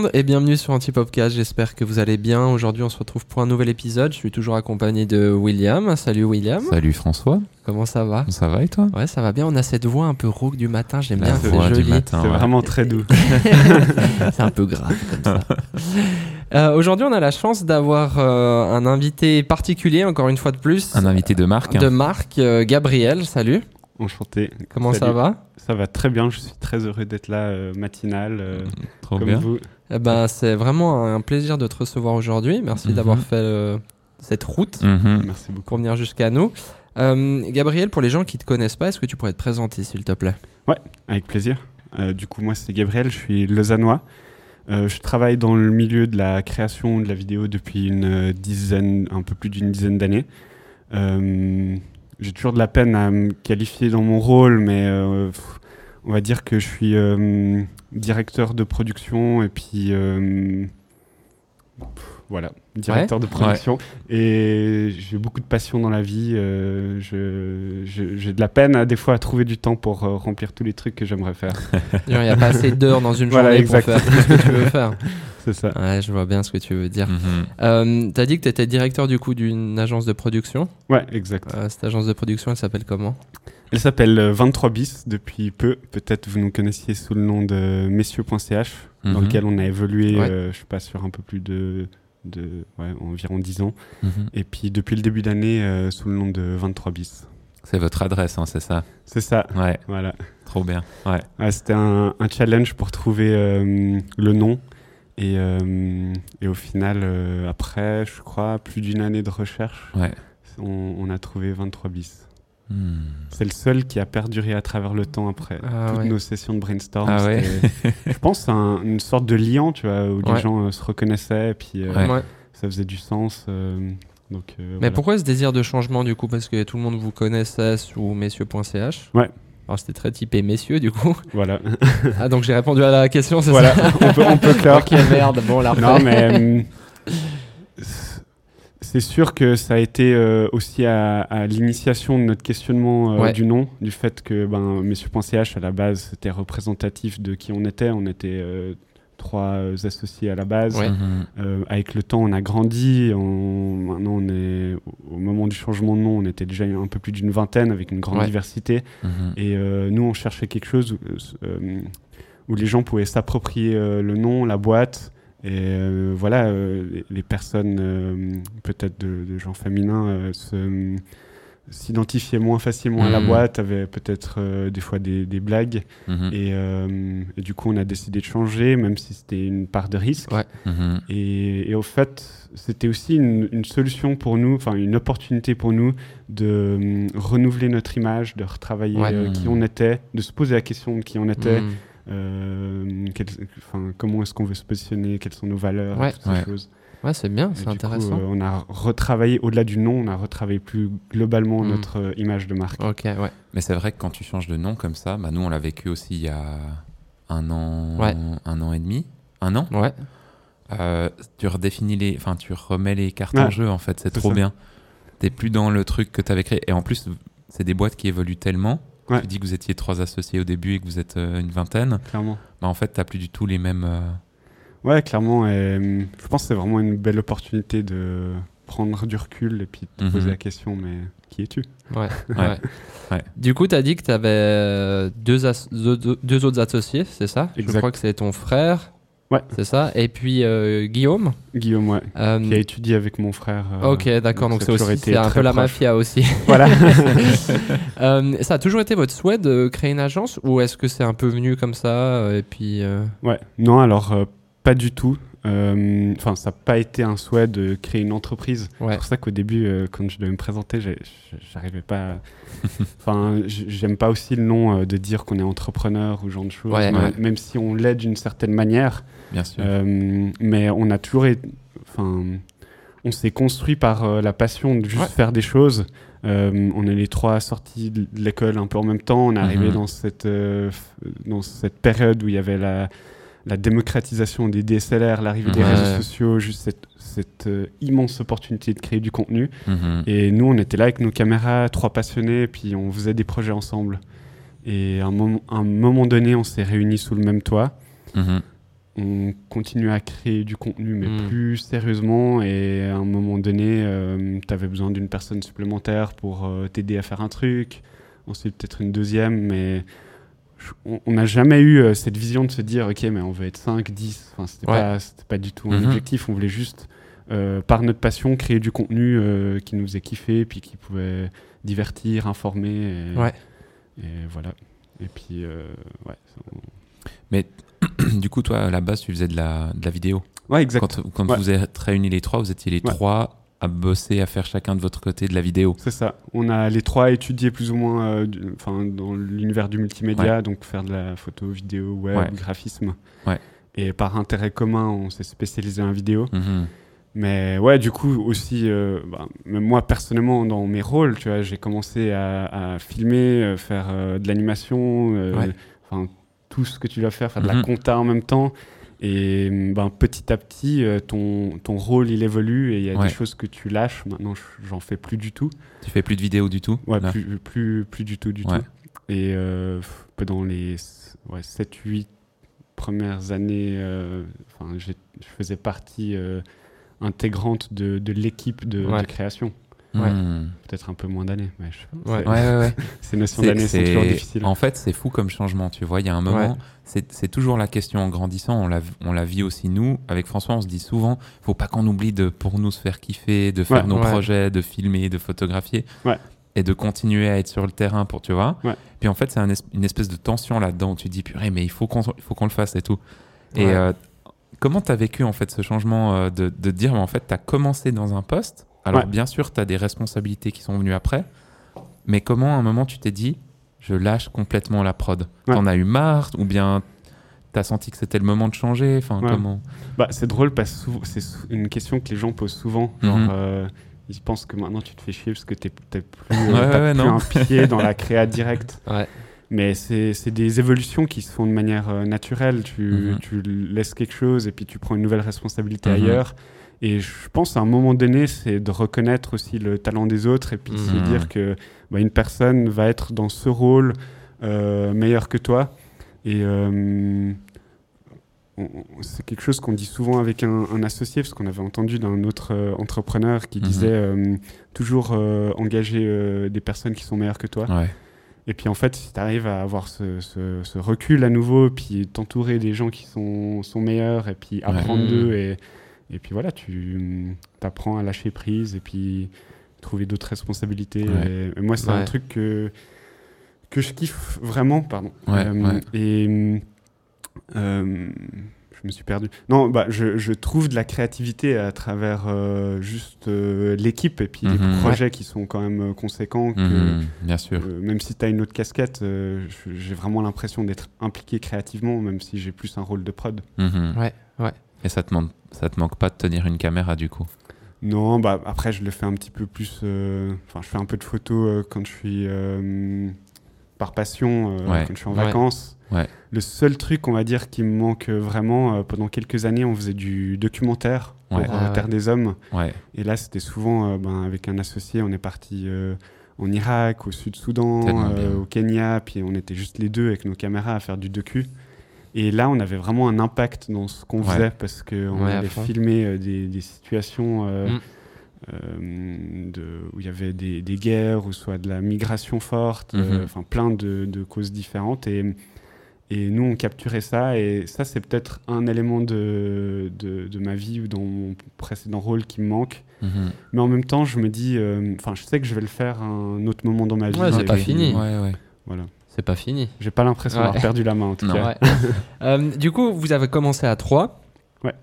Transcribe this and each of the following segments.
monde et bienvenue sur Antipopcast. J'espère que vous allez bien. Aujourd'hui, on se retrouve pour un nouvel épisode. Je suis toujours accompagné de William. Salut William. Salut François. Comment ça va? Ça va et toi? Ouais, ça va bien. On a cette voix un peu rauque du matin. J'aime bien. voix C'est du joli. matin, C'est ouais. vraiment très doux. C'est un peu grave comme ça. Euh, Aujourd'hui, on a la chance d'avoir euh, un invité particulier, encore une fois de plus. Un invité de marque. hein. de Marc, euh, Gabriel. Salut. Enchanté. Comment ça va? Ça va très bien. Je suis très heureux d'être là euh, matinal euh, Trop comme bien. vous. Eh ben, c'est vraiment un plaisir de te recevoir aujourd'hui. Merci Mhm. d'avoir fait euh, cette route. Mhm. Merci beaucoup. pour venir jusqu'à nous. Euh, Gabriel, pour les gens qui ne te connaissent pas, est-ce que tu pourrais te présenter, s'il te plaît? Avec plaisir. Euh, du coup, moi, c'est Gabriel. Je suis lausannois. Euh, je travaille dans le milieu de la création de la vidéo depuis une dizaine, un peu plus d'une dizaine d'années. Euh, J'ai toujours de la peine à me qualifier dans mon rôle, mais euh, pff, on va dire que je suis euh, directeur de production et puis euh, pff, voilà, directeur de production. Et j'ai beaucoup de passion dans la vie. euh, J'ai de la peine à, des fois à trouver du temps pour euh, remplir tous les trucs que j'aimerais faire. Il n'y a pas assez d'heures dans une Voilà, journée exact. pour faire tout ce que tu veux faire. C'est ça. Ouais, je vois bien ce que tu veux dire. Mhm. Euh, tu as dit que tu étais directeur du coup d'une agence de production? Ouais, exact. Euh, cette agence de production, elle s'appelle comment? Elle s'appelle euh, 23 bis depuis peu. Peut-être vous nous connaissiez sous le nom de messieurs.ch, dans Mhm. lequel on a évolué, Ouais. euh, je sais pas, sur un peu plus de, de ouais, environ 10 ans. Mhm. Et puis depuis le début d'année, euh, sous le nom de 23 bis. C'est votre adresse, hein, c'est ça? C'est ça, Ouais, voilà. trop bien. Ouais. Ouais, C'était un, un challenge pour trouver euh, le nom. Et, euh, et au final, euh, après, je crois, plus d'une année de recherche, on a trouvé 23 bis. Hmm. C'est le seul qui a perduré à travers le temps après Ah toutes ouais. nos sessions de brainstorm. Ah ouais. je pense que c'est un- une sorte de liant, tu vois, où Ouais. les gens euh, se reconnaissaient et puis euh, Ouais. ça faisait du sens. euh, donc, euh, Mais voilà. pourquoi ce désir de changement du coup? Parce que tout le monde vous connaissait sous messieurs.ch. Ouais. Alors c'était très typé messieurs du coup. Voilà. Ah donc j'ai répondu à la question, c'est voilà, ça? On peut, on peut clore. Ok merde, bon la Non, mais euh, c'est sûr que ça a été euh, aussi à, à l'initiation de notre questionnement euh, Ouais. du nom, du fait que ben, Messieurs.ch à la base c'était représentatif de qui on était. On était euh, trois associés à la base. Ouais. Mhm. Euh, avec le temps, on a grandi. On, maintenant, on est au moment du changement de nom, on était déjà un peu plus d'une vingtaine avec une grande Ouais. diversité. Mhm. Et euh, nous, on cherchait quelque chose où, euh, où les gens pouvaient s'approprier euh, le nom, la boîte. Et euh, voilà, euh, les, personnes, euh, peut-être de, de genre féminins, se- s'identifiaient moins facilement à la Mhm. boîte, avaient peut-être des fois des, des blagues. Mhm. Et, et du coup, on a décidé de changer, même si c'était une part de risque. Ouais. Mhm. Et, et au fait, c'était aussi une, une solution pour nous, enfin une opportunité pour nous de renouveler notre image, de retravailler Ouais. qui on était, de se poser la question de qui on était, quel- enfin, comment est-ce qu'on veut se positionner, quelles sont nos valeurs, Ouais. toutes ces Ouais. choses. Ouais, c'est bien, c'est coup, intéressant. euh, on a retravaillé, au-delà du nom, on a retravaillé plus globalement Mm. notre euh, image de marque. Ok, ouais. Mais c'est vrai que quand tu changes de nom comme ça, bah, nous on l'a vécu aussi il y a un an, Ouais. un an et demi, un an. Ouais. Euh, tu redéfinis les, enfin tu remets les cartes Ouais. en jeu en fait, c'est C'est trop ça. bien. T'es plus dans le truc que t'avais créé. Et en plus, c'est des boîtes qui évoluent tellement. Ouais. Tu dis que vous étiez trois associés au début et que vous êtes euh, une vingtaine. Clairement. Bah, en fait, t'as plus du tout les mêmes. euh, Ouais, clairement. Et, je pense que c'est vraiment une belle opportunité de prendre du recul et puis de te Mhm. poser la question, mais qui es-tu? Ouais. Ouais. Du coup, tu as dit que tu avais deux, as- deux, autres associés, c'est ça? Je Exact. crois que c'est ton frère. Ouais. C'est ça. Et puis euh, Guillaume. Guillaume, ouais. Euh, Qui a étudié avec mon frère. euh, ok, d'accord. Donc c'est aussi été un peu la mafia aussi. Voilà. Euh, ça a toujours été votre souhait de créer une agence ou est-ce que c'est un peu venu comme ça et puis ouais. Non, alors, pas du tout. Euh, Enfin, ça n'a pas été un souhait de créer une entreprise. ouais. C'est pour ça qu'au début, euh, quand je devais me présenter, j'arrivais pas. à- Enfin, j'aime pas aussi le nom euh, de dire qu'on est entrepreneur ou genre de choses. Ouais. même, Ouais. même si on l'est d'une certaine manière. Bien sûr. Mais on a toujours été. Enfin, on s'est construit par la passion de juste faire des choses. Euh, on est les trois sortis de l'école un peu en même temps. On est arrivé Mhm. dans, cette, euh, dans cette période où il y avait la, la démocratisation des DSLR, l'arrivée des Ouais. réseaux sociaux, juste cette, cette euh, immense opportunité de créer du contenu. Mhm. Et nous, on était là avec nos caméras, trois passionnés, puis on faisait des projets ensemble. Et à un moment, à un moment donné, on s'est réunis sous le même toit. Mhm. on continue à créer du contenu, mais Mm. plus sérieusement. Et à un moment donné, tu avais besoin d'une personne supplémentaire pour euh, t'aider à faire un truc. Ensuite, peut-être une deuxième, mais on- n'a jamais eu euh, cette vision de se dire, ok, mais on veut être 5, 10. Enfin, c'était Ouais. pas, c'était pas du tout un Mhm. objectif. On voulait juste, euh, par notre passion, créer du contenu euh, qui nous faisait kiffer, puis qui pouvait divertir, informer. Et, Ouais. et voilà. Et puis, ouais. ça- du coup, toi, à la base, tu faisais de la, de la vidéo. Ouais, exact. Quand, quand Ouais. vous êtes réunis les trois, vous étiez les Ouais. trois à bosser, à faire chacun de votre côté de la vidéo. C'est ça. On a les trois étudié plus ou moins euh, du- dans l'univers du multimédia, donc faire de la photo, vidéo, web, Ouais. graphisme. Ouais. Et par intérêt commun, on s'est spécialisé en vidéo. Mhm. Mais ouais, du coup, aussi, euh, bah, même moi personnellement, dans mes rôles, tu vois, j'ai commencé à, à filmer, euh, faire euh, de l'animation, enfin, tout ce que tu dois faire, faire de la Mhm. compta en même temps. Et ben, petit à petit, euh, ton, ton rôle, il évolue et il y a Ouais. des choses que tu lâches. Maintenant, je- j'en fais plus du tout. Tu fais plus de vidéos du tout Ouais, plus, plus, plus du tout, du Ouais. tout. Et euh, dans les ouais, 7-8 premières années, euh, je faisais partie euh, intégrante de, de l'équipe de création. Ouais. Mhm. Peut-être un peu moins d'années, mais je- Ouais. c'est- Ouais, ouais, ouais. ces notions d'années sont c'est- toujours difficiles. En fait, c'est fou comme changement, tu vois. Il y a un moment, Ouais. c'est toujours la question en grandissant. On la, on la vit aussi, nous. Avec François, on se dit souvent faut pas qu'on oublie de, pour nous, se faire kiffer, de faire Ouais. nos Ouais. projets, de filmer, de photographier. Ouais. Et de continuer à être sur le terrain pour, tu vois. Ouais. Puis en fait, c'est un es- une espèce de tension là-dedans où tu te dis purée, mais il faut qu'on le fasse et tout. Et Ouais. euh, comment tu as vécu en fait ce changement euh, de, de dire mais en fait, tu as commencé dans un poste. Alors Ouais. bien sûr, tu as des responsabilités qui sont venues après. Mais comment à un moment tu t'es dit je lâche complètement la prod? Ouais. T'en as eu marre ou bien t'as senti que c'était le moment de changer? Enfin, Ouais. comment? Bah, c'est drôle parce que c'est une question que les gens posent souvent. Genre, Mhm. euh, ils pensent que maintenant tu te fais chier parce que t'es t'es plus, euh, t'as plus un pied dans la créa directe. Mais c'est c'est des évolutions qui se font de manière euh, naturelle. Tu, Mhm. tu laisses quelque chose et puis tu prends une nouvelle responsabilité Mhm. ailleurs. Et je pense à un moment donné, c'est de reconnaître aussi le talent des autres et puis de se Mhm. dire que bah, une personne va être dans ce rôle euh, meilleur que toi. Et euh, c'est quelque chose qu'on dit souvent avec un, un associé, parce qu'on avait entendu d'un autre euh, entrepreneur qui Mhm. disait euh, toujours engager des personnes qui sont meilleures que toi. Ouais. Et puis en fait, si tu arrives à avoir ce, ce- ce recul à nouveau, puis t'entourer des gens qui sont, sont meilleurs, et puis apprendre d'eux, et, et puis voilà, tu apprends à lâcher prise, et puis trouver d'autres responsabilités. Ouais. Et, et moi, c'est Ouais. un truc que, que je kiffe vraiment, pardon. Ouais, Euh, ouais. Et euh, je me suis perdu. Non, bah, je, je trouve de la créativité à travers euh, juste euh, l'équipe, et puis les Mhm. projets qui sont quand même conséquents. que- Mhm, bien sûr. euh, même si tu as une autre casquette, euh, j'ai vraiment l'impression d'être impliqué créativement, même si j'ai plus un rôle de prod. Mhm. Ouais, ouais. Et ça te, manque, ça te manque pas de tenir une caméra du coup? Non, bah après je le fais un petit peu plus. euh, Enfin, je fais un peu de photos euh, quand je suis euh, par passion, euh, Ouais. quand je suis en Ouais. vacances. Ouais. Le seul truc, on va dire, qui me manque vraiment, euh, pendant quelques années, on faisait du documentaire pour Ouais. euh, Ah. Terre des Hommes. Ouais. Et là, c'était souvent euh, ben, avec un associé, on est parti euh, en Irak, au Sud-Soudan, euh, au Kenya, puis on était juste les deux avec nos caméras à faire du docu. Et là, on avait vraiment un impact dans ce qu'on Ouais. faisait parce qu'on Ouais, fond. filmer euh, des, des situations euh, Mm. euh, de, où il y avait des, des guerres ou soit de la migration forte, euh, Mhm. enfin plein de, de causes différentes. Et, et nous, on capturait ça. Et ça, c'est peut-être un élément de, de, de ma vie ou dans mon précédent rôle qui me manque. Mhm. Mais en même temps, je me dis, euh, enfin, je sais que je vais le faire à un autre moment dans ma vie. Ouais, c'est pas fini. Ouais, ouais. Voilà. C'est pas fini. J'ai pas l'impression Ouais. d'avoir perdu la main en tout Non. cas. Ouais. Euh, du coup, vous avez commencé à 3. Ouais.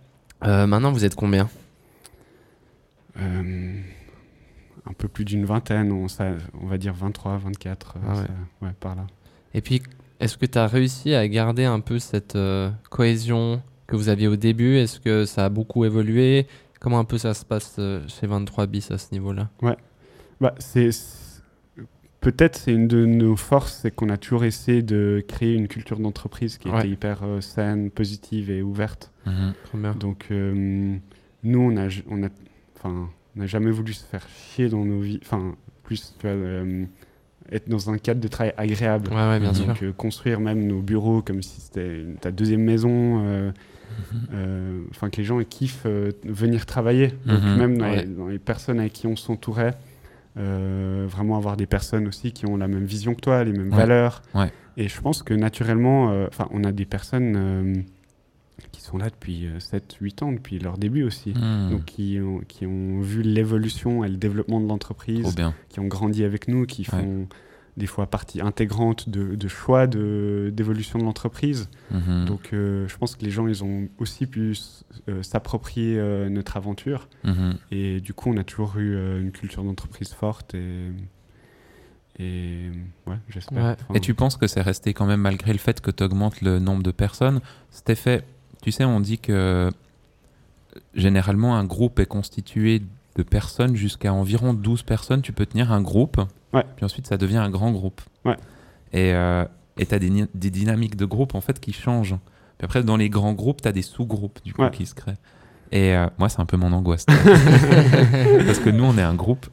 maintenant, vous êtes combien? Euh, un peu plus d'une vingtaine, on, ça- on va dire 23, 24, euh, Ah ouais. ça- ouais, par là. Et puis, est-ce que tu as réussi à garder un peu cette euh, cohésion que vous aviez au début? Est-ce que ça a beaucoup évolué? Comment un peu ça se passe euh, chez 23 bis à ce niveau-là? Bah, c'est c'est- peut-être c'est une de nos forces, c'est qu'on a toujours essayé de créer une culture d'entreprise qui Ouais. était hyper euh, saine, positive et ouverte. Mhm. Donc euh, nous, on a, on a, enfin, on n'a jamais voulu se faire chier dans nos vies. Enfin, plus tu vois, euh, être dans un cadre de travail agréable. Ouais, ouais, bien Mhm. sûr. Donc euh, construire même nos bureaux comme si c'était ta deuxième maison. euh, euh, enfin que les gens kiffent euh, venir travailler. Donc Mhm. même dans, Ouais. les, dans les personnes avec qui on s'entourait, euh, vraiment avoir des personnes aussi qui ont la même vision que toi, les mêmes Ouais. valeurs. Ouais. Et je pense que naturellement, euh, on a des personnes euh, qui sont là depuis 7-8 ans, depuis leur début aussi. Hmm, Donc qui ont, qui ont vu l'évolution et le développement de l'entreprise, qui ont grandi avec nous, qui font des fois partie intégrante de, de choix de- d'évolution de l'entreprise. Mhm. Donc euh, je pense que les gens, ils ont aussi pu euh, s'approprier euh, notre aventure. Mhm. Et du coup, on a toujours eu euh, une culture d'entreprise forte et... Et ouais, j'espère. Ouais. Enfin, Et tu penses que c'est resté quand même malgré le fait que tu augmentes le nombre de personnes? Cet effet, tu sais, on dit que généralement un groupe est constitué de personnes jusqu'à environ 12 personnes. Tu peux tenir un groupe, Ouais. puis ensuite ça devient un grand groupe. Ouais. Et tu as des, des dynamiques de groupe en fait qui changent. Puis après, dans les grands groupes, tu as des sous-groupes du coup Ouais. qui se créent. Et euh, moi, c'est un peu mon angoisse. Parce que nous, on est un groupe.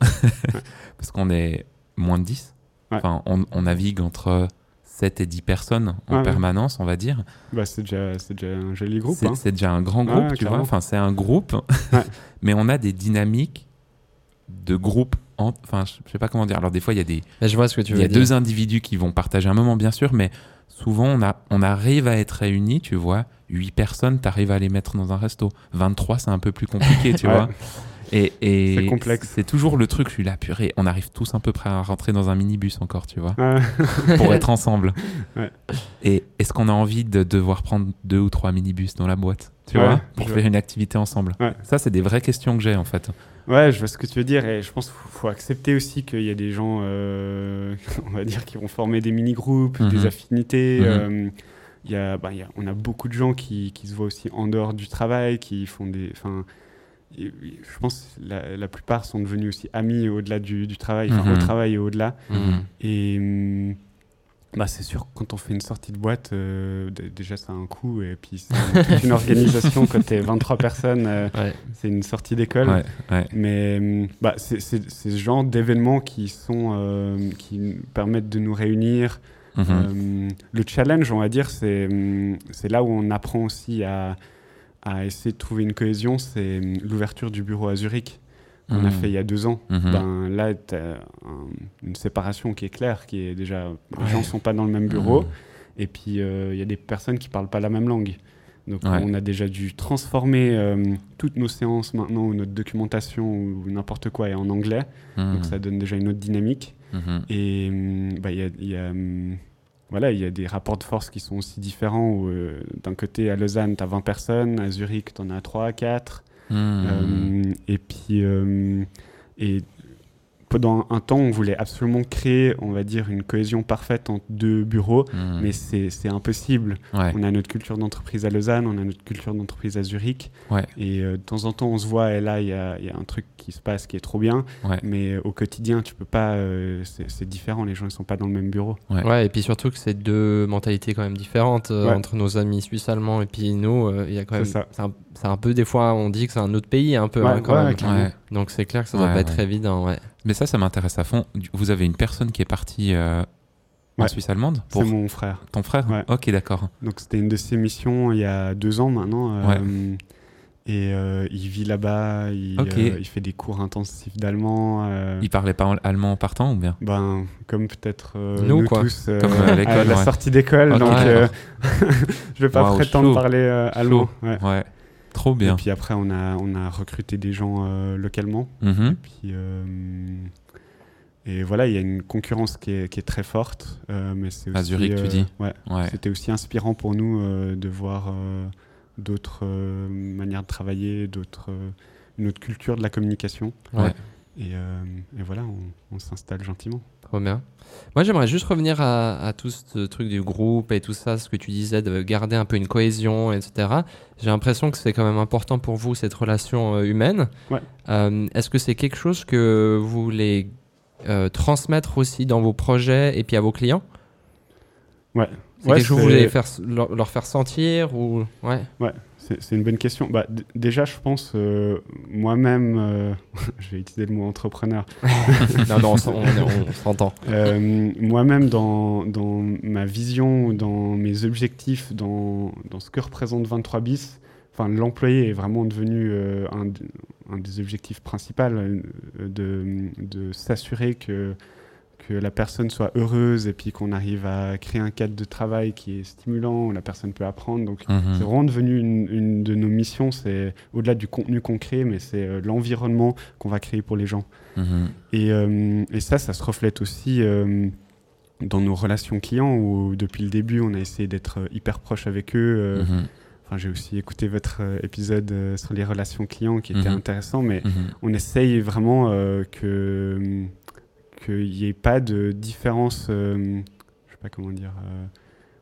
Parce qu'on est moins de 10. Ouais. Enfin, on, on navigue entre 7 et 10 personnes en permanence, on va dire. bah, c'est déjà, déjà un joli groupe. C'est hein. déjà un grand groupe, tu vois. Enfin, c'est un groupe. Mais on a des dynamiques de groupe. en- Enfin, je sais pas comment dire. Alors, des fois, il y a des, Mais je vois ce que tu il veux y a dire. deux individus qui vont partager un moment, bien sûr, mais souvent, on, a, on arrive à être réunis, tu vois. 8 personnes, tu arrives à les mettre dans un resto. 23, c'est un peu plus compliqué, tu Ouais. vois. Et, et C'est complexe. C'est toujours le truc, je suis là, purée. On arrive tous un peu près à rentrer dans un minibus encore, tu vois, pour être ensemble. Ouais. Et est-ce qu'on a envie de devoir prendre deux ou trois minibus dans la boîte, tu Ouais, vois, pour faire une activité ensemble? Ouais. Ça, c'est des vraies questions que j'ai, en fait. Ouais, je vois ce que tu veux dire et je pense qu'il faut, faut accepter aussi qu'il y a des gens, euh, on va dire, qui vont former des mini-groupes, Mhm. des affinités. Mhm. euh, il y a, bah, y a- on a beaucoup de gens qui, qui se voient aussi en dehors du travail, qui font des... Et- et je pense que la, la plupart sont devenus aussi amis au-delà du, du travail, enfin Mhm. au travail et au-delà. Mhm. Et hum, bah, c'est sûr quand on fait une sortie de boîte, euh, déjà ça a un coût et puis c'est une organisation quand t'es 23 personnes, euh, Ouais. c'est une sortie d'école. Ouais, ouais. Mais hum, bah, c'est ce genre d'événements qui, sont, euh, qui permettent de nous réunir. Mhm. Le challenge, on va dire, c'est hum, c'est là où on apprend aussi à, à essayer de trouver une cohésion. C'est hum, l'ouverture du bureau à Zurich qu'on a Mhm. fait il y a deux ans. Mhm. Ben, là, tu as une séparation qui est claire, qui est déjà... Les gens ne sont pas dans le même bureau. Mhm. Et puis, euh, il y a des personnes qui parlent pas la même langue. Donc, Ouais. on a déjà dû transformer euh, toutes nos séances maintenant, ou notre documentation, ou n'importe quoi est en anglais. Donc, ça donne déjà une autre dynamique. Et hum, bah, il y a, il y a, hum, voilà, il y a des rapports de force qui sont aussi différents. euh, D'un côté, à Lausanne, tu as 20 personnes. À Zurich, tu en as 3, 4. Euh, et puis, euh, et pendant un temps, on voulait absolument créer, on va dire, une cohésion parfaite entre deux bureaux, Mhm. mais c'est impossible. Ouais. On a notre culture d'entreprise à Lausanne, on a notre culture d'entreprise à Zurich, Ouais. et euh, de temps en temps, on se voit, et là, il y a, il y a un truc qui se passe qui est trop bien, Ouais. mais au quotidien, tu peux pas, euh, c'est différent, les gens, ils sont pas dans le même bureau. Ouais. Ouais, et puis surtout que c'est deux mentalités quand même différentes euh, Ouais. entre nos amis suisses-allemands et puis nous. euh, Il y a quand même. C'est ça. C'est un, un peu des fois, on dit que c'est un autre pays un peu Ouais, hein, quand ouais, même. Donc c'est clair que ça doit Ouais, pas être évident. Ouais. Mais ça, ça m'intéresse à fond. Vous avez une personne qui est partie euh, en. Suisse allemande C'est pour mon frère. ton frère Ouais. Ok, d'accord. Donc c'était une de ses missions il y a deux ans maintenant. euh, Et euh, il vit là-bas, il, Ok. euh, il fait des cours intensifs d'allemand. euh, Il parlait pas allemand en partant ou bien? Ben, comme peut-être euh, Nous, nous, quoi. tous euh, Comme, euh, à l'école, la ouais. sortie d'école. Ok, donc, euh, je vais pas prétendre chaud. parler euh, allemand. ouais. Ouais. Trop Et bien. puis après, on a, on a recruté des gens euh, localement. Mhm. Puis, euh, et voilà, il y a une concurrence qui est, qui est très forte. euh, mais c'est À aussi, Zurich, tu dis Ouais. Ouais. C'était aussi inspirant pour nous de voir d'autres manières de travailler, d'autres, une autre culture de la communication. Ouais. Et, et voilà, on, on s'installe gentiment. Trop bien. Moi, j'aimerais juste revenir à, à tout ce truc du groupe et tout ça, ce que tu disais, de garder un peu une cohésion, etc. J'ai l'impression que c'est quand même important pour vous, cette relation euh, humaine. Ouais. Euh, Est-ce que c'est quelque chose que vous voulez euh, transmettre aussi dans vos projets et puis à vos clients? Ouais. C'est Ouais, quelque chose que vous voulez faire, leur, leur faire sentir ou... ouais. C'est une bonne question. Bah, déjà, je pense, euh, moi-même, euh, je vais utiliser le mot entrepreneur, non, non, on s'en- on, on- on s'entend. Euh, moi-même, dans, dans ma vision, dans mes objectifs, dans, dans ce que représente 23 bis, enfin, l'employé est vraiment devenu euh, un, un des objectifs principaux euh, de, de s'assurer que, que la personne soit heureuse et puis qu'on arrive à créer un cadre de travail qui est stimulant, où la personne peut apprendre. Donc, Mhm. c'est vraiment devenu une, une de nos missions. C'est au-delà du contenu qu'on crée, mais c'est euh, l'environnement qu'on va créer pour les gens. Mhm. Et, euh, et ça, ça se reflète aussi euh, dans nos relations clients où depuis le début, on a essayé d'être hyper proche avec eux. Enfin, j'ai aussi écouté votre épisode sur les relations clients qui était Mhm. intéressant, mais on essaye vraiment euh, que qu'il n'y ait pas de différence, euh, je sais pas comment dire, euh,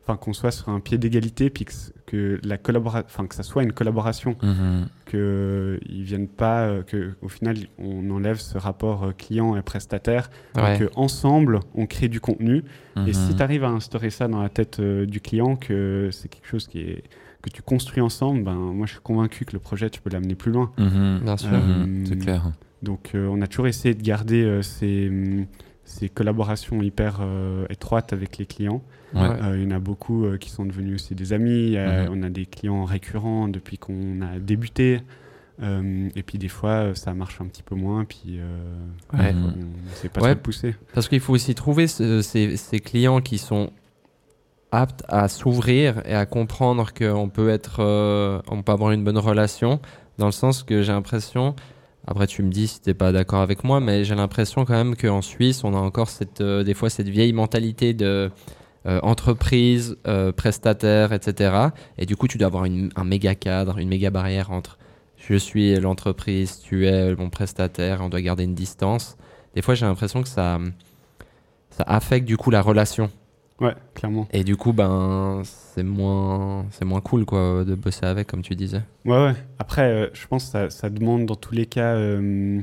enfin qu'on soit sur un pied d'égalité, puis que, que la collabora- enfin que ça soit une collaboration, Mhm. que ils viennent pas, euh, que au final on enlève ce rapport euh, client et prestataire, Ouais. et que ensemble on crée du contenu. Et si Mhm. tu arrives à instaurer ça dans la tête euh, du client, que c'est quelque chose qui est que tu construis ensemble, ben moi je suis convaincu que le projet tu peux l'amener plus loin. Mhm. Bien sûr. Euh. C'est clair. Donc euh, on a toujours essayé de garder euh, ces, hum, ces collaborations hyper euh, étroites avec les clients. Ouais. Euh, il y en a beaucoup euh, qui sont devenus aussi des amis. On a des clients récurrents depuis qu'on a débuté. Euh, et puis des fois ça marche un petit peu moins. Puis euh, Ouais. On ne sait pas Ouais. trop le pousser. Parce qu'il faut aussi trouver ce- ces, ces clients qui sont aptes à s'ouvrir et à comprendre qu'on peut être, euh, on peut avoir une bonne relation, dans le sens que j'ai l'impression, après tu me dis si t'es pas d'accord avec moi, mais j'ai l'impression quand même qu'en Suisse, on a encore cette, euh, des fois cette vieille mentalité de euh, entreprise, euh, prestataire, etc. Et du coup, tu dois avoir un méga cadre, une méga barrière entre je suis l'entreprise, tu es mon prestataire, on doit garder une distance. Des fois, j'ai l'impression que ça, ça affecte du coup la relation. Ouais, clairement. Et du coup, ben, c'est moins, c'est moins cool quoi, de bosser avec, comme tu disais. Ouais, ouais. Après, euh, je pense que ça, ça demande dans tous les cas euh,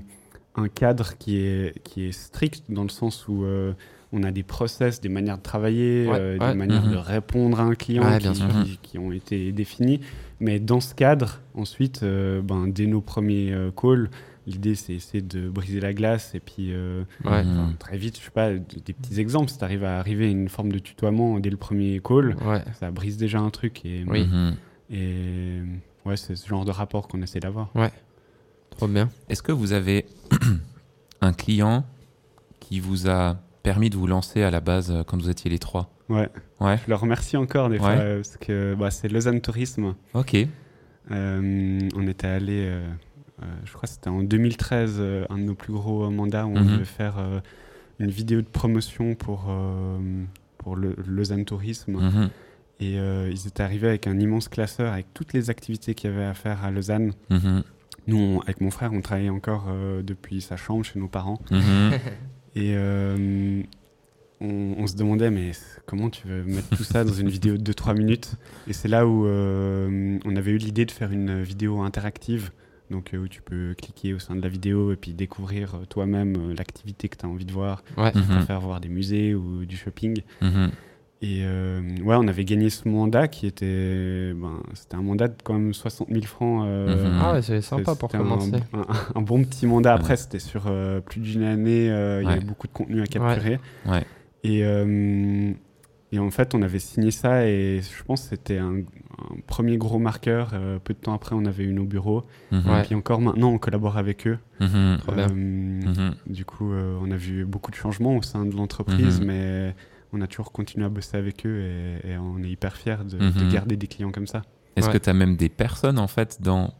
un cadre qui est, qui est strict dans le sens où euh, on a des process, des manières de travailler, Ouais, ouais. des manières Mhm. de répondre à un client Ouais, qui, bien qui- qui ont été définies. Mais dans ce cadre, ensuite, ben, dès nos premiers calls, l'idée c'est essayer de briser la glace et puis euh, Ouais. Enfin, très vite, je sais pas, des petits exemples. Si tu arrives à arriver à une forme de tutoiement dès le premier call, Ouais. ça brise déjà un truc. Et, Oui. Mhm. et ouais, c'est ce genre de rapport qu'on essaie d'avoir. Trop bien. Est-ce que vous avez un client qui vous a permis de vous lancer à la base euh, quand vous étiez les trois? Ouais. Ouais. Je le remercie encore des Ouais. fois euh, parce que bah, c'est Lausanne Tourisme. Ok. Euh, on était allé, euh, je crois que c'était en 2013, euh, un de nos plus gros euh, mandats où on Mhm. devait faire euh, une vidéo de promotion pour, euh, pour le Lausanne Tourisme. Mhm. Et euh, ils étaient arrivés avec un immense classeur avec toutes les activités qu'il y avait à faire à Lausanne. Mhm. Nous, on- avec mon frère, on travaillait encore euh, depuis sa chambre chez nos parents. Et euh, on, on se demandait, mais comment tu veux mettre tout ça dans une vidéo de 2-3 minutes? Et c'est là où euh, on avait eu l'idée de faire une vidéo interactive, donc euh, où tu peux cliquer au sein de la vidéo et puis découvrir euh, toi-même euh, l'activité que tu as envie de voir. Ouais. Tu Mhm. préfères voir des musées ou du shopping. Mhm. Et euh, ouais, on avait gagné ce mandat qui était. Ben, c'était un mandat de quand même 60 000 francs. euh, Mhm. Ah ouais, c'est sympa pour c'était un- commencer. Un, un bon petit mandat. Après, Ouais. c'était sur euh, plus d'une année. euh, Il y avait beaucoup de contenu à capturer. Ouais. Et, euh, et en fait, on avait signé ça et je pense que c'était un premier gros marqueur. Euh, peu de temps après, on avait eu nos bureaux. Mhm. Ouais. Et puis encore maintenant, on collabore avec eux. Mhm. Euh, Mhm. Du coup, euh, on a vu beaucoup de changements au sein de l'entreprise, mais on a toujours continué à bosser avec eux et, et on est hyper fiers de, de garder des clients comme ça. Est-ce Ouais. que tu as même des personnes en fait dans.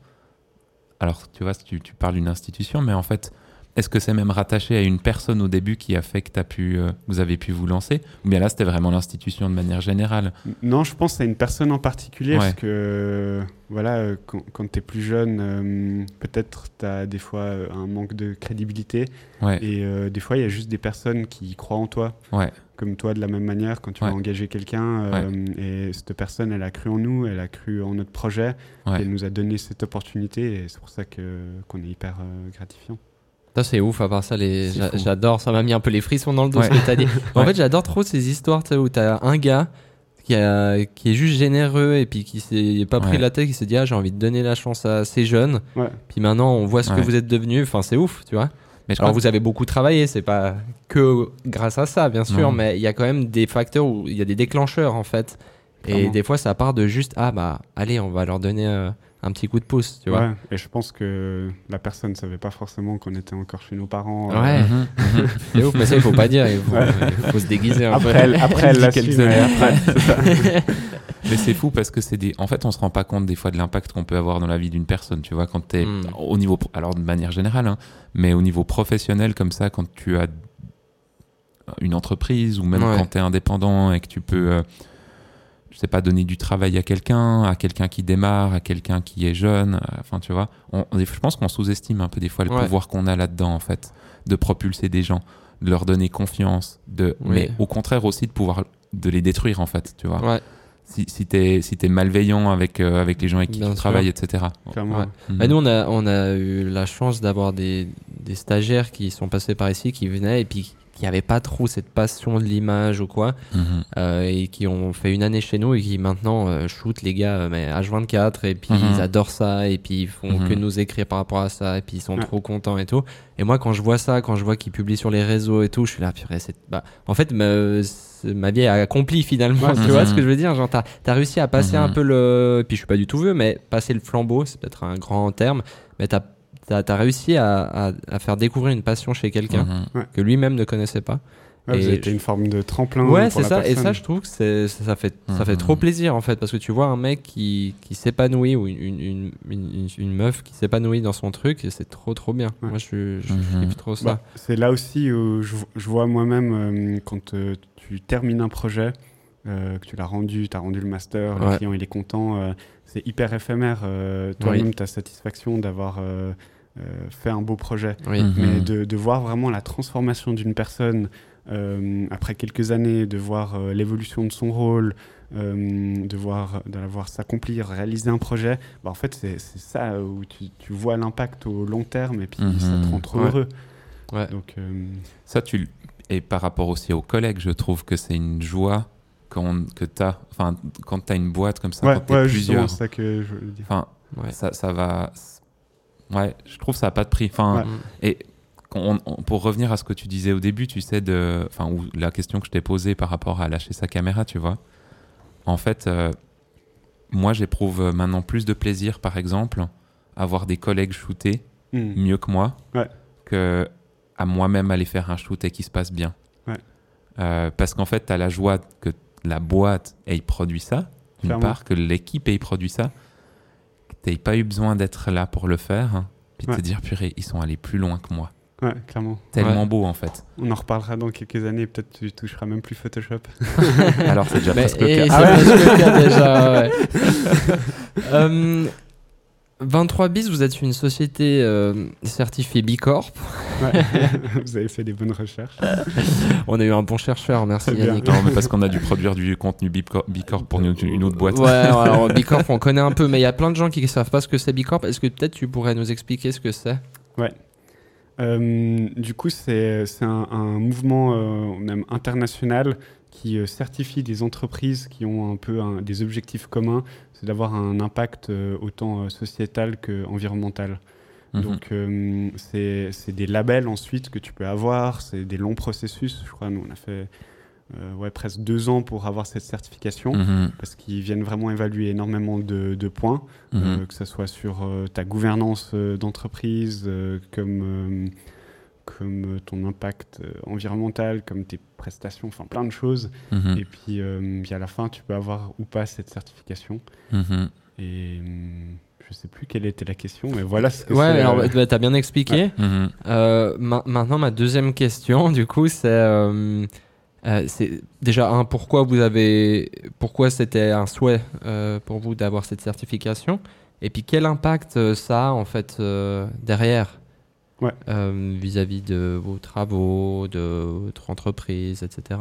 Alors, tu vois, tu, tu parles d'une institution, mais en fait, est-ce que c'est même rattaché à une personne au début qui a fait que as pu, euh, vous avez pu vous lancer Ou bien là, c'était vraiment l'institution de manière générale? Non, je pense à une personne en particulier Ouais. parce que euh, voilà, euh, quand, quand tu es plus jeune, euh, peut-être tu as des fois un manque de crédibilité Ouais. et euh, des fois il y a juste des personnes qui croient en toi. Ouais. Comme toi, de la même manière, quand tu vas engager quelqu'un, et cette personne, elle a cru en nous, elle a cru en notre projet, elle nous a donné cette opportunité, et c'est pour ça que qu'on est hyper gratifiant. Ça, c'est ouf, à part ça, les... J'adore, ça m'a mis un peu les frissons dans le dos ce que t'as dit. En Ouais. fait, j'adore trop ces histoires où t'as un gars qui, a... qui est juste généreux et puis qui s'est pas pris Ouais. la tête, qui s'est dit, ah, j'ai envie de donner la chance à ces jeunes. Puis maintenant, on voit ce que vous êtes devenus. Enfin, c'est ouf, tu vois. Mais Alors, vous avez beaucoup travaillé, c'est pas que grâce à ça, bien sûr, Non. mais il y a quand même des facteurs où il y a des déclencheurs, en fait. Et des fois, ça part de juste, ah, bah, allez, on va leur donner euh, un petit coup de pouce, tu vois. Ouais, et je pense que la personne ne savait pas forcément qu'on était encore chez nos parents. euh, Ouais, Mhm, mhm. c'est ouf, mais ça, il faut pas dire, il faut, Ouais. il faut se déguiser un peu. Après, elle, après, elle quelques mais années après, Mais c'est fou parce que c'est des. En fait, on se rend pas compte des fois de l'impact qu'on peut avoir dans la vie d'une personne. Tu vois, quand t'es Mm. au niveau, alors de manière générale, hein, mais au niveau professionnel comme ça, quand tu as une entreprise ou même Ouais. quand tu es indépendant et que tu peux, euh, je sais pas, donner du travail à quelqu'un, à quelqu'un qui démarre, à quelqu'un qui est jeune. euh, Enfin, tu vois, on, je pense qu'on sous-estime un peu des fois le Ouais. pouvoir qu'on a là-dedans en fait, de propulser des gens, de leur donner confiance, de, Oui. mais au contraire aussi de pouvoir de les détruire en fait, tu vois Ouais. si, si t'es si t'es malveillant avec euh, avec les gens avec qui Bien tu sûr. travailles, etc. clairement. Ouais. Mhm. Bah, nous, on a, on a eu la chance d'avoir des, des stagiaires qui sont passés par ici, qui venaient et puis qui n'avaient pas trop cette passion de l'image ou quoi, Mhm. euh, et qui ont fait une année chez nous et qui maintenant euh, shootent les gars euh, mais H24 et puis Mhm. ils adorent ça et puis ils font Mhm. que nous écrire par rapport à ça et puis ils sont Ouais. trop contents et tout. Et moi, quand je vois ça, quand je vois qu'ils publient sur les réseaux et tout, je suis là, purée, c'est. Bah, en fait, ma, c'est- ma vie est accomplie finalement. Ouais, tu vois ce que je veux dire? Genre, t'as as réussi à passer Mhm. un peu le. Puis je suis pas du tout vieux, mais passer le flambeau, c'est peut-être un grand terme, mais t'as as, réussi à, à, à faire découvrir une passion chez quelqu'un Mhm. que lui-même ne connaissait pas. Ouais, vous Et avez été je- une forme de tremplin. Ouais, c'est ça. Et ça, je trouve que ça fait, ça fait Mhm. trop plaisir en fait, parce que tu vois un mec qui, qui s'épanouit ou une, une, une, une- une meuf qui s'épanouit dans son truc, et c'est trop trop bien. Ouais. Moi, je, je, je Mhm. kiffe trop ça. Bah, c'est là aussi où je, je vois moi-même euh, quand euh, tu termines un projet, euh, que tu l'as rendu, tu as rendu le master, le client il est content, euh, c'est hyper éphémère. euh, Toi-même, tu as satisfaction d'avoir fait un beau projet. oui. Mhm. Mais de, de voir vraiment la transformation d'une personne euh, après quelques années, de voir euh, l'évolution de son rôle, euh, de, voir, de la voir s'accomplir, réaliser un projet, bah, en fait, c'est ça où tu, tu vois l'impact au long terme et puis Mhm. ça te rend trop Ouais. heureux. Ouais. Donc, euh, Ça, tu et par rapport aussi aux collègues, je trouve que c'est une joie quand que t'as, enfin, quand t'as une boîte comme ça, ouais, quand justement, plusieurs. c'est ça que je veux dire. Enfin, Ouais. ça, ça va. Ouais, je trouve que ça a pas de prix. Enfin, Ouais. Et quand on- on- pour revenir à ce que tu disais au début, tu sais, de, enfin, ou la question que je t'ai posée par rapport à lâcher sa caméra, tu vois. En fait, euh, moi, j'éprouve maintenant plus de plaisir, par exemple, à voir des collègues shooter Hmm. mieux que moi, Ouais. que à moi-même aller faire un shoot et qui se passe bien. Ouais. Euh, parce qu'en fait, tu as la joie que la boîte ait produit ça, d'une part, que l'équipe ait produit ça, tu pas eu besoin d'être là pour le faire, hein, puis de Ouais. te dire, purée, ils sont allés plus loin que moi. Ouais, clairement. Tellement Ouais. beau, en fait. On en reparlera dans quelques années. Peut-être tu toucheras même plus Photoshop. Alors, c'est déjà Mais- presque le cas. Ah ouais. presque le cas déjà. ouais. Euh, 23 bis, vous êtes une société euh, certifiée B Corp. Ouais. Vous avez fait des bonnes recherches. On a eu un bon chercheur, merci. Yannick. Non, mais parce qu'on a dû produire du contenu Bicorp Bicorp pour une, autre boîte. Ouais, alors B Corp, on connaît un peu, mais il y a plein de gens qui ne savent pas ce que c'est B Corp. Est-ce que peut-être tu pourrais nous expliquer ce que c'est? Euh, du coup, c'est c'est un, un mouvement euh, même international qui euh, certifie des entreprises qui ont un peu un- des objectifs communs, c'est d'avoir un impact euh, autant euh, sociétal qu'environnemental. Mhm. Donc, euh, c'est des labels ensuite que tu peux avoir, c'est des longs processus. Je crois, nous, on a fait euh, ouais, presque deux ans pour avoir cette certification. Mhm. Parce qu'ils viennent vraiment évaluer énormément de, de points, Mhm. euh, que ce soit sur ta gouvernance d'entreprise, comme, comme euh, ton impact euh, environnemental, comme tes prestations, enfin plein de choses. Mhm. Et puis, euh, puis à la fin, tu peux avoir ou pas cette certification. Mhm. Et hum, je sais plus quelle était la question, mais voilà ce que Ouais, alors euh, bah, t'as bien expliqué. Mhm. Euh, ma- maintenant, ma deuxième question, du coup, c'est euh, euh, c'est déjà un pourquoi vous avez, pourquoi c'était un souhait euh, pour vous d'avoir cette certification, et puis quel impact euh, ça a en fait euh, derrière? Ouais. euh, vis-à-vis de vos travaux, de votre entreprise, etc.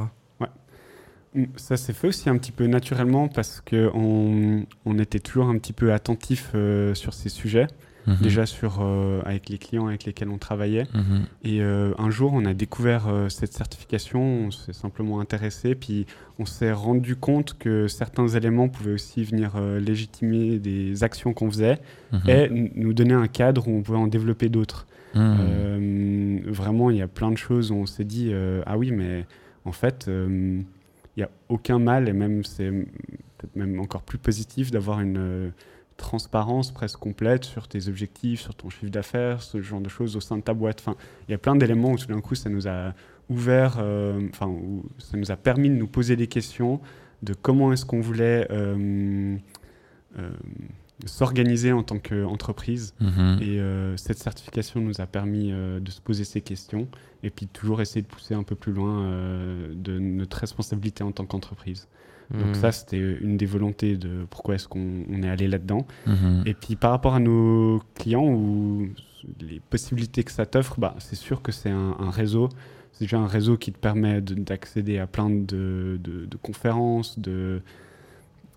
Hum, Ça s'est fait aussi un petit peu naturellement parce qu'on on était toujours un petit peu attentif euh, sur ces sujets, Mhm. déjà sur, euh, avec les clients avec lesquels on travaillait. Mhm. Et euh, un jour, on a découvert euh, cette certification, on s'est simplement intéressé, puis on s'est rendu compte que certains éléments pouvaient aussi venir euh, légitimer des actions qu'on faisait Mhm. et n- nous donner un cadre où on pouvait en développer d'autres. Mhm. Euh, vraiment, il y a plein de choses où on s'est dit euh, ah oui, mais en fait, euh, il n'y a aucun mal, et même c'est peut-être même encore plus positif d'avoir une, transparence presque complète sur tes objectifs, sur ton chiffre d'affaires, ce genre de choses au sein de ta boîte. Enfin, il y a plein d'éléments où tout d'un coup ça nous a ouvert, enfin, ça nous a permis de nous poser des questions de comment est-ce qu'on voulait s'organiser en tant qu'entreprise. Mhm. Et euh, cette certification nous a permis euh, de se poser ces questions et puis toujours essayer de pousser un peu plus loin euh, de notre responsabilité en tant qu'entreprise. Donc Hmm. ça, c'était une des volontés de pourquoi est-ce qu'on on est allé là-dedans. Mhm. Et puis par rapport à nos clients ou les possibilités que ça t'offre, bah, c'est sûr que c'est un, un réseau. C'est déjà un réseau qui te permet de- d'accéder à plein de, de- de conférences, de,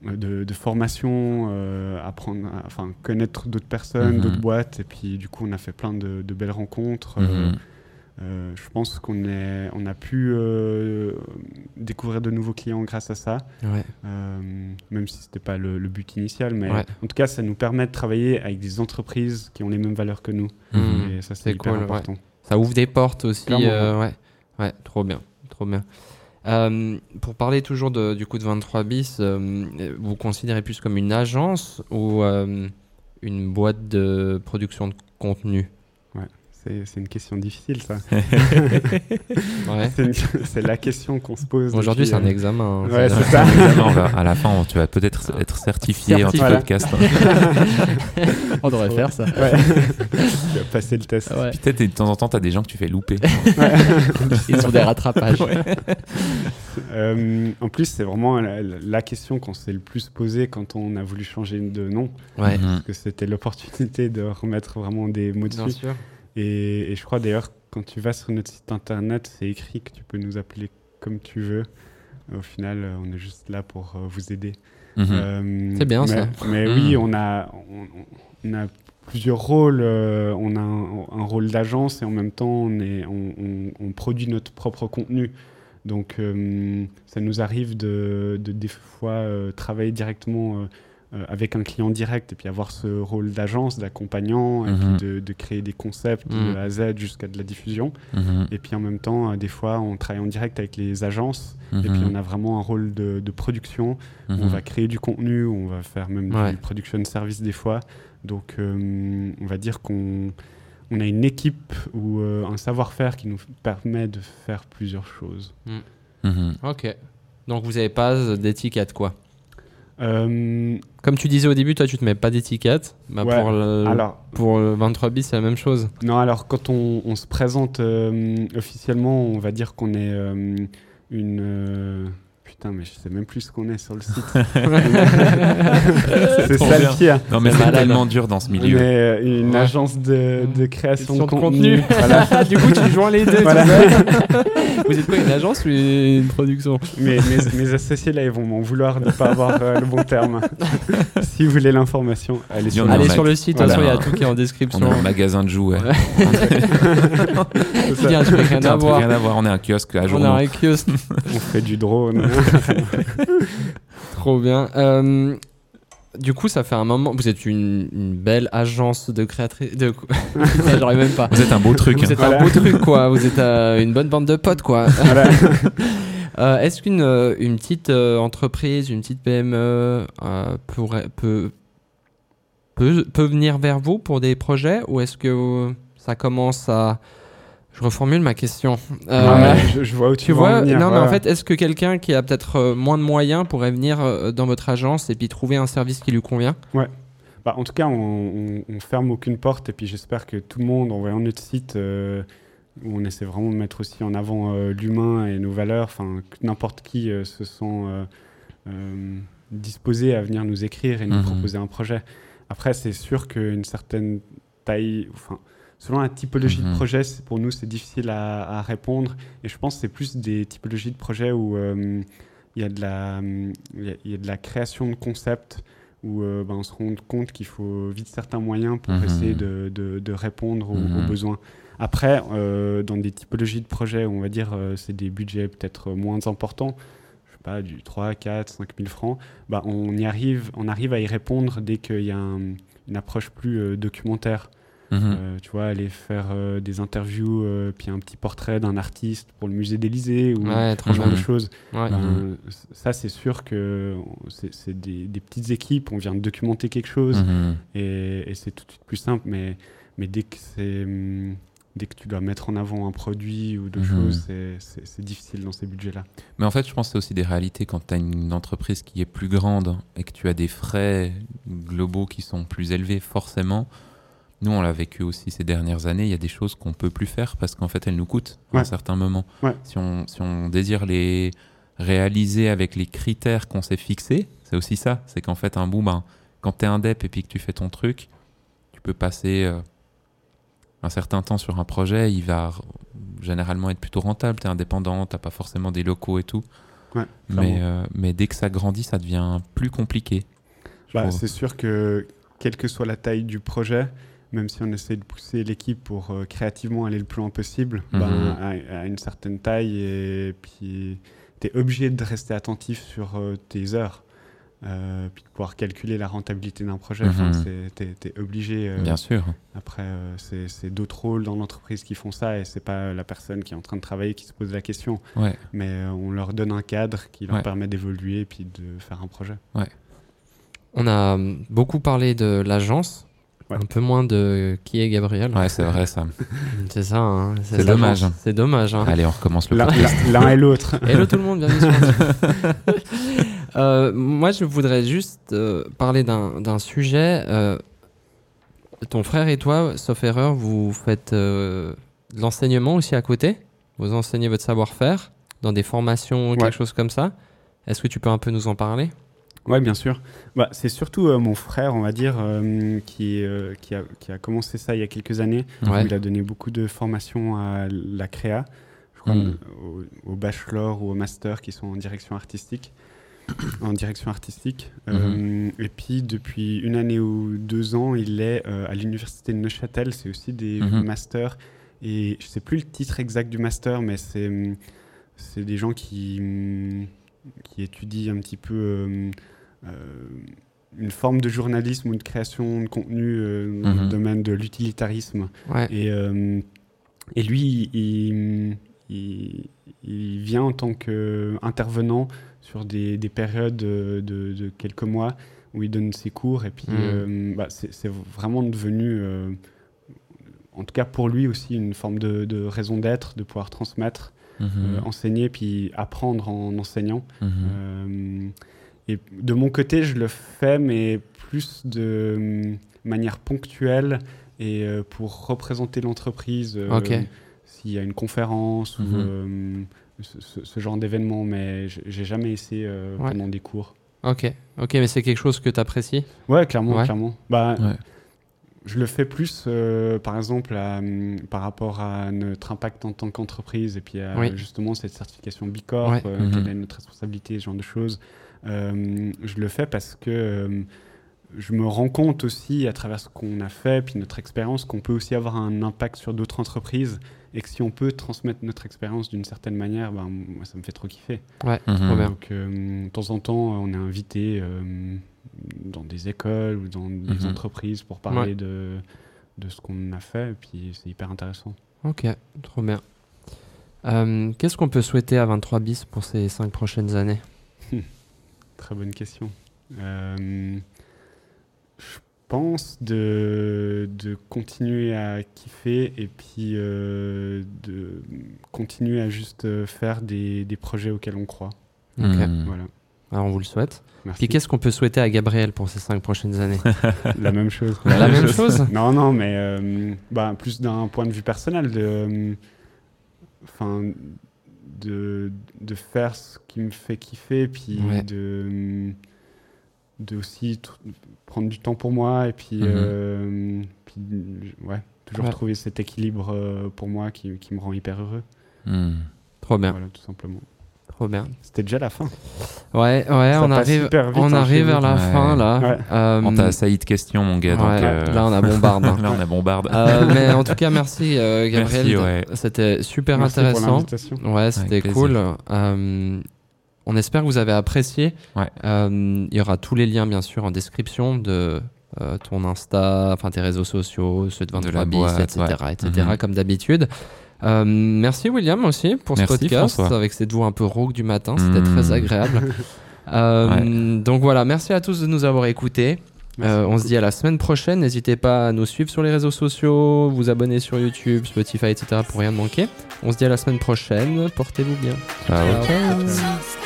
de, de formations, euh, apprendre, à- enfin connaître d'autres personnes, Mhm. d'autres boîtes. Et puis du coup, on a fait plein de, de belles rencontres. Euh, Mhm. euh, je pense qu'on est, on a pu euh, découvrir de nouveaux clients grâce à ça. Ouais. Euh, même si c'était pas le, le but initial, mais Ouais. en tout cas, ça nous permet de travailler avec des entreprises qui ont les mêmes valeurs que nous. Mhm. Et ça, c'est hyper cool, ouais. important. Ça ouvre des portes aussi. Euh, ouais. ouais, trop bien, trop bien. Euh, pour parler toujours de- du coup de 23 bis, euh, vous considérez plus comme une agence ou euh, une boîte de production de contenu? C'est une question difficile, ça. Ouais. C'est la question qu'on se pose. Aujourd'hui, c'est un euh, examen. hein. Ouais, c'est ça. Va- à la fin, tu vas peut-être être certifié anti-podcast. On devrait faire ça. Ouais. tu vas passer le test. Ouais. Peut-être de temps en temps, tu as des gens que tu fais louper. Ils ont des rattrapages. Euh, en plus, c'est vraiment la, la question qu'on s'est le plus posée quand on a voulu changer de nom. Ouais, Mhm. Parce que c'était l'opportunité de remettre vraiment des mots bien dessus. sûr. Et, et je crois d'ailleurs, quand tu vas sur notre site internet, c'est écrit que tu peux nous appeler comme tu veux. Au final, euh, on est juste là pour euh, vous aider. Mhm. Euh, C'est bien, mais, ça. Mais Mm. oui, on a, on, on a plusieurs rôles. euh, on a un, un rôle d'agence et en même temps, on, est, on, on- on produit notre propre contenu. Donc, euh, ça nous arrive de, de des fois euh, travailler directement euh, avec un client direct et puis avoir ce rôle d'agence, d'accompagnant, et Mhm. puis de, de créer des concepts Mhm. de A à Z jusqu'à de la diffusion. Mhm. Et puis en même temps, euh, des fois, on travaille en direct avec les agences et puis Mhm. on a vraiment un rôle de, de production Mhm. on va créer du contenu, on va faire même Ouais. du production service des fois. Donc, euh, on va dire qu'on on a une équipe ou euh, un savoir-faire qui nous permet de faire plusieurs choses. Mhm. Ok. Donc vous n'avez pas d'étiquette quoi Euh, Comme tu disais au début, toi tu te mets pas d'étiquette. Bah, Ouais, Pour, le, alors, pour le 23 bis, c'est la même chose. non, alors quand on, on se présente euh, officiellement, on va dire qu'on est euh, une. Putain, mais je sais même plus ce qu'on est sur le site. c'est ça bien. le pire. Non, mais C'est tellement dur dans ce On milieu. est euh, une Ouais. agence de, de création de contenu. contenu. Voilà. du coup, tu joins les deux. Voilà. vous êtes quoi, une agence ou une production? Mes, mes, mes associés là, ils vont m'en vouloir de ne pas avoir euh, le bon terme. si vous voulez l'information, allez sur Allez sur le site, de Voilà. toute façon, il y a tout qui est en On description. a un magasin de jouets. Ouais. C'est Il y a ça. un truc rien à voir. On est un kiosque à On journaux. a un kiosque. On fait du drone. Trop bien. Euh, du coup, ça fait un moment. Vous êtes une, une belle agence de créatrice. De... J'arrive même pas. Vous êtes un beau truc. Vous hein. êtes Voilà. un beau truc, quoi. Vous êtes euh, une bonne bande de potes, quoi. Voilà. Euh, Est-ce qu'une une petite entreprise, une petite PME pourrait, peut, peut, peut venir vers vous pour des projets ou est-ce que ça commence à. Je reformule ma question. Euh, Non, mais je, je vois où tu, Tu veux en vois, venir, non, mais en fait, est-ce que quelqu'un qui a peut-être euh, moins de moyens pourrait venir euh, dans votre agence et puis trouver un service qui lui convient? Bah, en tout cas, on, on, on ferme aucune porte et puis j'espère que tout le monde, en voyant notre site, euh, où on essaie vraiment de mettre aussi en avant euh, l'humain et nos valeurs, enfin, que n'importe qui euh, se sent euh, euh, disposé à venir nous écrire et nous Mhm. proposer un projet. Après, c'est sûr qu'une certaine taille, enfin, selon la typologie Mhm. de projet, c'est- pour nous, c'est difficile à, à répondre. Et je pense que c'est plus des typologies de projets où euh, il y, a de la- il y a- il y a de la création de concepts où euh, ben, on se rend compte qu'il faut vite certains moyens pour Mhm. essayer de, de- de répondre aux, Mhm. aux besoins. Après, euh, dans des typologies de projets, on va dire, c'est des budgets peut-être moins importants, je sais pas, du 3, 4, 5 000 francs, bah, on, y arrive, on arrive à y répondre dès qu'il y a un- une approche plus euh, documentaire. Mhm. Euh, tu vois, aller faire euh, des interviews, euh, puis un petit portrait d'un artiste pour le musée d'Élysée ou Ouais, ce genre de choses. Ouais. Ben, Mhm. Ça, c'est sûr que c'est des, des petites équipes, on vient de documenter quelque chose Mhm. et, et c'est tout de suite plus simple, mais, mais dès, que c'est, hum, dès que tu dois mettre en avant un produit ou deux choses, c'est- c'est c'est difficile dans ces budgets-là. Mais en fait, je pense que c'est aussi des réalités quand tu as une entreprise qui est plus grande et que tu as des frais globaux qui sont plus élevés, forcément. Nous, on l'a vécu aussi ces dernières années. Il y a des choses qu'on peut plus faire parce qu'en fait, elles nous coûtent à un certain moment. Ouais. Si, on, si on désire les réaliser avec les critères qu'on s'est fixés, c'est aussi ça. C'est qu'en fait, un bout, ben, quand tu es un DEP et puis que tu fais ton truc, tu peux passer euh, un certain temps sur un projet. Il va généralement être plutôt rentable. Tu es indépendant, tu pas forcément des locaux et tout. Ouais, Mais, euh, mais dès que ça grandit, ça devient plus compliqué. Bah, c'est sûr que quelle que soit la taille du projet, même si on essaie de pousser l'équipe pour euh, créativement aller le plus loin possible, Mhm. ben, à, à une certaine taille, et puis tu es obligé de rester attentif sur euh, tes heures, euh, puis de pouvoir calculer la rentabilité d'un projet. Enfin, Mhm. t'es es obligé. euh, Bien sûr. après, c'est d'autres rôles dans l'entreprise qui font ça, et c'est pas la personne qui est en train de travailler qui se pose la question, Ouais. mais on leur donne un cadre qui leur Ouais. permet d'évoluer puis de faire un projet. On a beaucoup parlé de l'agence, Ouais. un peu moins de qui est Gabriel. Ouais, c'est vrai ça. C'est ça. hein, C'est dommage. C'est dommage. hein. Allez, on recommence le L'un podcast. l'un- et l'autre. Hello tout le monde, bienvenue sur. Euh, Moi, je voudrais juste euh, parler d'un d'un sujet. euh, ton frère et toi, sauf erreur, vous faites euh, de l'enseignement aussi à côté? Vous enseignez votre savoir-faire dans des formations, quelque Ouais. chose comme ça? Est-ce que tu peux un peu nous en parler? Ouais, bien sûr. Bah, c'est surtout euh, mon frère, on va dire, euh, qui, euh, qui, a, qui a commencé ça il y a quelques années. Ouais. Il a donné beaucoup de formations à la créa, je crois, Mm. au, au bachelor ou au master qui sont en direction artistique. en direction artistique. Mhm. Et puis, depuis une année ou deux ans, il est à l'université de Neuchâtel. C'est aussi des Mhm. masters. Et je sais plus le titre exact du master, mais c'est des gens qui, qui étudient un petit peu une forme de journalisme ou de création de contenu euh, dans Mhm. le domaine de l'utilitarisme. Ouais. Et, euh, et lui, il, il, il vient en tant qu'intervenant sur des, des périodes de, quelques mois où il donne ses cours. Et puis, Mhm. euh, bah, c'est c'est vraiment devenu, euh, en tout cas pour lui aussi, une forme de, de raison d'être, de pouvoir transmettre, Mhm. euh, enseigner, puis apprendre en enseignant. Mhm. Et de mon côté, je le fais, mais plus de euh, manière ponctuelle et euh, pour représenter l'entreprise. euh. S'il y a une conférence Mhm. ou euh, ce, genre d'événement, mais j'ai jamais essayé euh, Ouais. pendant des cours. Ok, ok, mais c'est quelque chose que tu apprécies Ouais, clairement, Ouais. clairement. Bah, Ouais. Je le fais plus, euh, par exemple, à, hum, par rapport à notre impact en tant qu'entreprise et puis à Oui. justement cette certification B Corp, Ouais. euh, Mhm. quelle est notre responsabilité, ce genre de choses. Euh, je le fais parce que euh, je me rends compte aussi, à travers ce qu'on a fait, puis notre expérience, qu'on peut aussi avoir un impact sur d'autres entreprises et que si on peut transmettre notre expérience d'une certaine manière, ben, moi, ça me fait trop kiffer. Ouais, Mhm. trop bien. Donc, euh, de temps en temps, on est invité euh, dans des écoles ou dans des Mhm. entreprises pour parler de, de ce qu'on a fait, et puis c'est hyper intéressant. Ok, trop bien. Euh, Qu'est-ce qu'on peut souhaiter à 23 bis pour ces 5 prochaines années? Très bonne question. Euh, je pense de, de continuer à kiffer et puis euh, de continuer à juste euh, faire des, des projets auxquels on croit. Mhm. Voilà. alors on vous le souhaite. Merci. Puis qu'est-ce qu'on peut souhaiter à Gabriel pour ces 5 prochaines années La même chose. La même chose Non, non, mais euh, bah, plus d'un point de vue personnel, de, enfin, de, de faire ce qui me fait kiffer, puis Ouais. de, euh, de aussi prendre du temps pour moi, et puis, Mhm. euh, puis ouais, toujours Ouais. trouver cet équilibre euh, pour moi qui, qui me rend hyper heureux. Mhm. Trop bien, Voilà, tout simplement. Bien. C'était déjà la fin. Ouais, ouais, Ça on arrive, vite, on hein, arrive vers la Ouais. fin là. Ouais. Euh, On t'a assailli de questions, mon gars. donc, euh, Là, on a bombarde. hein. là, on a bombarde. Euh, mais en tout cas, merci euh, Gabriel. C'était super Merci pour intéressant. l'invitation. Ouais, c'était cool. Euh, on espère que vous avez apprécié. Ouais. Euh, il y aura tous les liens, bien sûr, en description de euh, ton Insta, enfin tes réseaux sociaux, ceux de 23 bis, boîte, etc., ouais. etc., Mhm. comme d'habitude. Euh, merci William aussi pour ce Merci, podcast François. avec cette voix un peu rauque du matin, c'était Mhm. très agréable. Euh, Donc voilà, merci à tous de nous avoir écoutés. Euh, on se dit à la semaine prochaine. N'hésitez pas à nous suivre sur les réseaux sociaux, vous abonner sur YouTube, Spotify, etc. pour rien manquer. On se dit à la semaine prochaine. Portez-vous bien. Ciao. Ciao. Ciao.